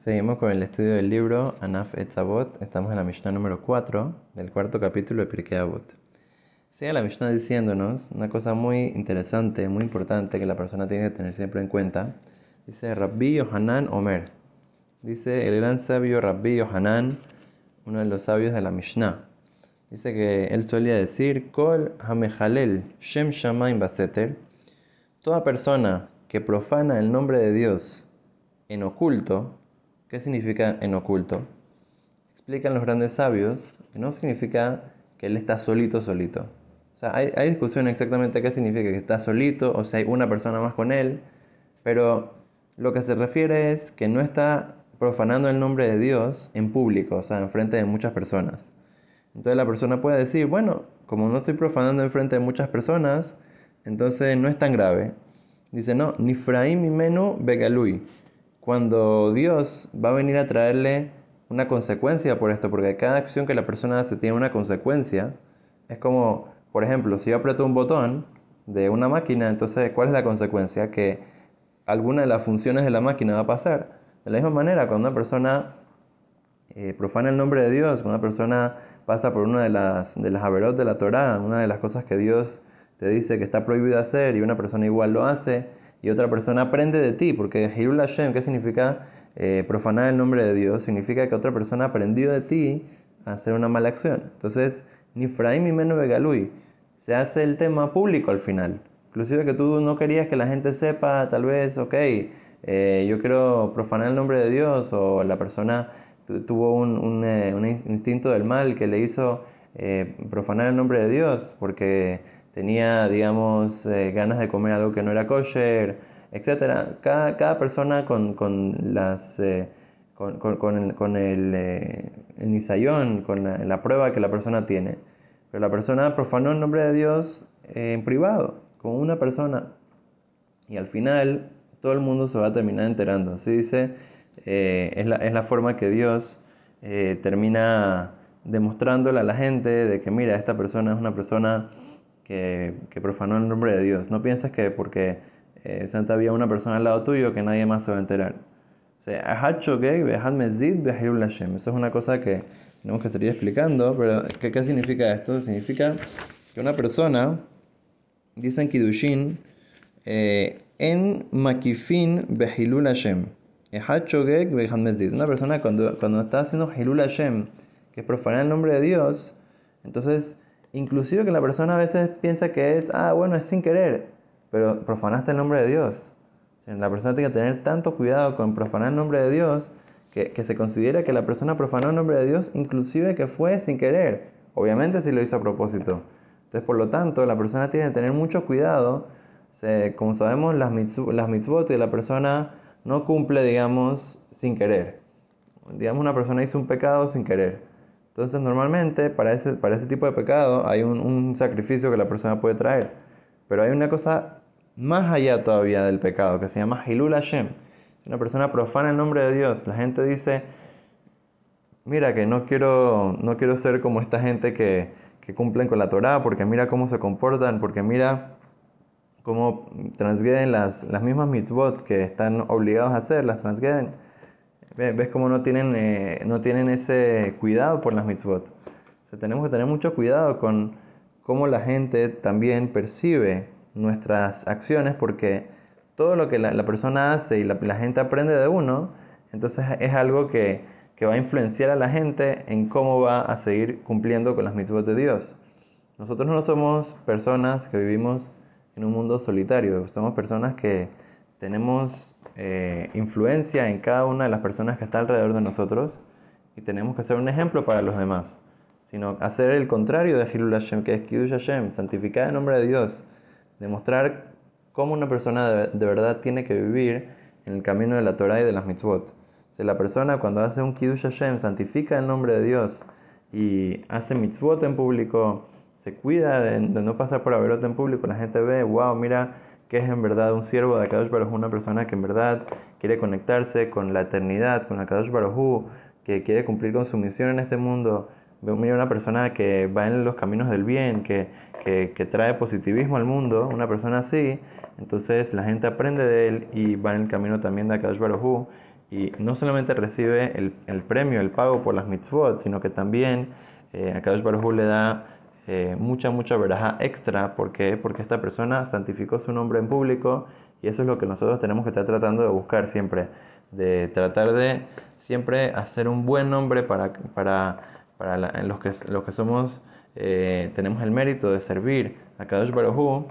Seguimos con el estudio del libro Anaf Etzavot. Estamos en la Mishnah número 4 del cuarto capítulo de Pirkei Avot. Sigue la Mishnah diciéndonos una cosa muy interesante, muy importante que la persona tiene que tener siempre en cuenta. Dice Rabbi Yohanan Omer. Dice el gran sabio Rabbi Yohanan, uno de los sabios de la Mishnah. Dice que él solía decir: Kol Hamehalel Shem Shamaim Baseter. Toda persona que profana el nombre de Dios en oculto, ¿Qué significa en oculto? Explican los grandes sabios que no significa que él está solito, solito. O sea, hay, discusión exactamente qué significa que está solito o si hay una persona más con él, pero lo que se refiere es que no está profanando el nombre de Dios en público, o sea, en frente de muchas personas. Entonces la persona puede decir, bueno, como no estoy profanando en frente de muchas personas, entonces no es tan grave. Dice, no, ni fraim y menu begalui cuando Dios va a venir a traerle una consecuencia por esto, porque cada acción que la persona hace tiene una consecuencia, es como, por ejemplo, si yo aprieto un botón de una máquina, entonces, ¿cuál es la consecuencia? Que alguna de las funciones de la máquina va a pasar. De la misma manera, cuando una persona eh, profana el nombre de Dios, cuando una persona pasa por una de las, de las averot de la Torah, una de las cosas que Dios te dice que está prohibido hacer y una persona igual lo hace, y otra persona aprende de ti, porque Hirul Hashem, ¿qué significa eh, profanar el nombre de Dios? Significa que otra persona aprendió de ti a hacer una mala acción. Entonces, ni Fraim ni Begalui, se hace el tema público al final. Inclusive que tú no querías que la gente sepa, tal vez, ok, eh, yo quiero profanar el nombre de Dios, o la persona tuvo un, un, eh, un instinto del mal que le hizo profanar el nombre de Dios, porque tenía, digamos, eh, ganas de comer algo que no era kosher, etc. Cada, cada persona con, con las... Eh, con, con, el, con el, eh, el nisayón, con la, la, prueba que la persona tiene. Pero la persona profanó el nombre de Dios en privado, con una persona. Y al final todo el mundo se va a terminar enterando. Así dice, es, la, es, la, forma que Dios termina demostrándole a la gente de que mira, esta persona es una persona que, profanó el nombre de Dios. No pienses que porque eh, Santa había una persona al lado tuyo que nadie más se va a enterar. Eso es una cosa que tenemos que seguir explicando, pero ¿qué, ¿qué, significa esto? Significa que una persona, dicen Kidushin, eh, en Makifin Behilul Hashem. Una persona cuando, cuando está haciendo Hilul Hashem, que es profanar el nombre de Dios, entonces Inclusive que la persona a veces piensa que es, ah, bueno, es sin querer, pero profanaste el nombre de Dios. la persona tiene que tener tanto cuidado con profanar el nombre de Dios que, que, se considera que la persona profanó el nombre de Dios, inclusive que fue sin querer. Obviamente si lo hizo a propósito. Entonces, por lo tanto, la persona tiene que tener mucho cuidado. como sabemos, las, mitzvot, las mitzvot de la persona no cumple, digamos, sin querer. Digamos, una persona hizo un pecado sin querer. Entonces normalmente para ese, para ese tipo de pecado hay un, un, sacrificio que la persona puede traer. Pero hay una cosa más allá todavía del pecado que se llama Hilul Hashem. Una persona profana el nombre de Dios. La gente dice, mira que no quiero, no quiero ser como esta gente que, que cumplen con la Torah, porque mira cómo se comportan, porque mira cómo transgreden las, las mismas mitzvot que están obligados a hacer, las transgreden. ¿Ves cómo no tienen, eh, no tienen ese cuidado por las mitzvot? tenemos que tener mucho cuidado con cómo la gente también percibe nuestras acciones, porque todo lo que la, persona hace y la, gente aprende de uno, entonces es algo que, que, va a influenciar a la gente en cómo va a seguir cumpliendo con las mitzvot de Dios. Nosotros no somos personas que vivimos en un mundo solitario, somos personas que tenemos eh, influencia en cada una de las personas que está alrededor de nosotros y tenemos que ser un ejemplo para los demás, sino hacer el contrario de Hilul Hashem, que es Kiddush Hashem, santificar el nombre de Dios, demostrar cómo una persona de, verdad tiene que vivir en el camino de la Torah y de las mitzvot. Si la persona cuando hace un Kiddush Hashem santifica el nombre de Dios y hace mitzvot en público, se cuida de, de no pasar por averot en público, la gente ve, wow, mira, que es en verdad un siervo de Akadosh Baruj una persona que en verdad quiere conectarse con la eternidad, con Akadosh Baruj que quiere cumplir con su misión en este mundo. Mira una persona que va en los caminos del bien, que, que, que, trae positivismo al mundo, una persona así, entonces la gente aprende de él y va en el camino también de Akadosh Baruj y no solamente recibe el, el premio, el pago por las mitzvot, sino que también eh, a Kadosh Baruj le da eh, mucha, mucha veraja extra. ¿Por? Porque esta persona santificó su nombre en público y eso es lo que nosotros tenemos que estar tratando de buscar siempre, de tratar de siempre hacer un buen nombre para, para, para los, que, los que somos, eh, tenemos el mérito de servir a Kadosh Baruj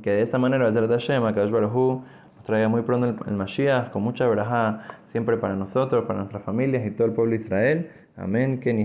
que de esa manera, a Hashem, a Kadosh Baruj nos traiga muy pronto el, el Mashiach, con mucha veraja siempre para nosotros, para nuestras familias y todo el pueblo de Israel. Amén, Ken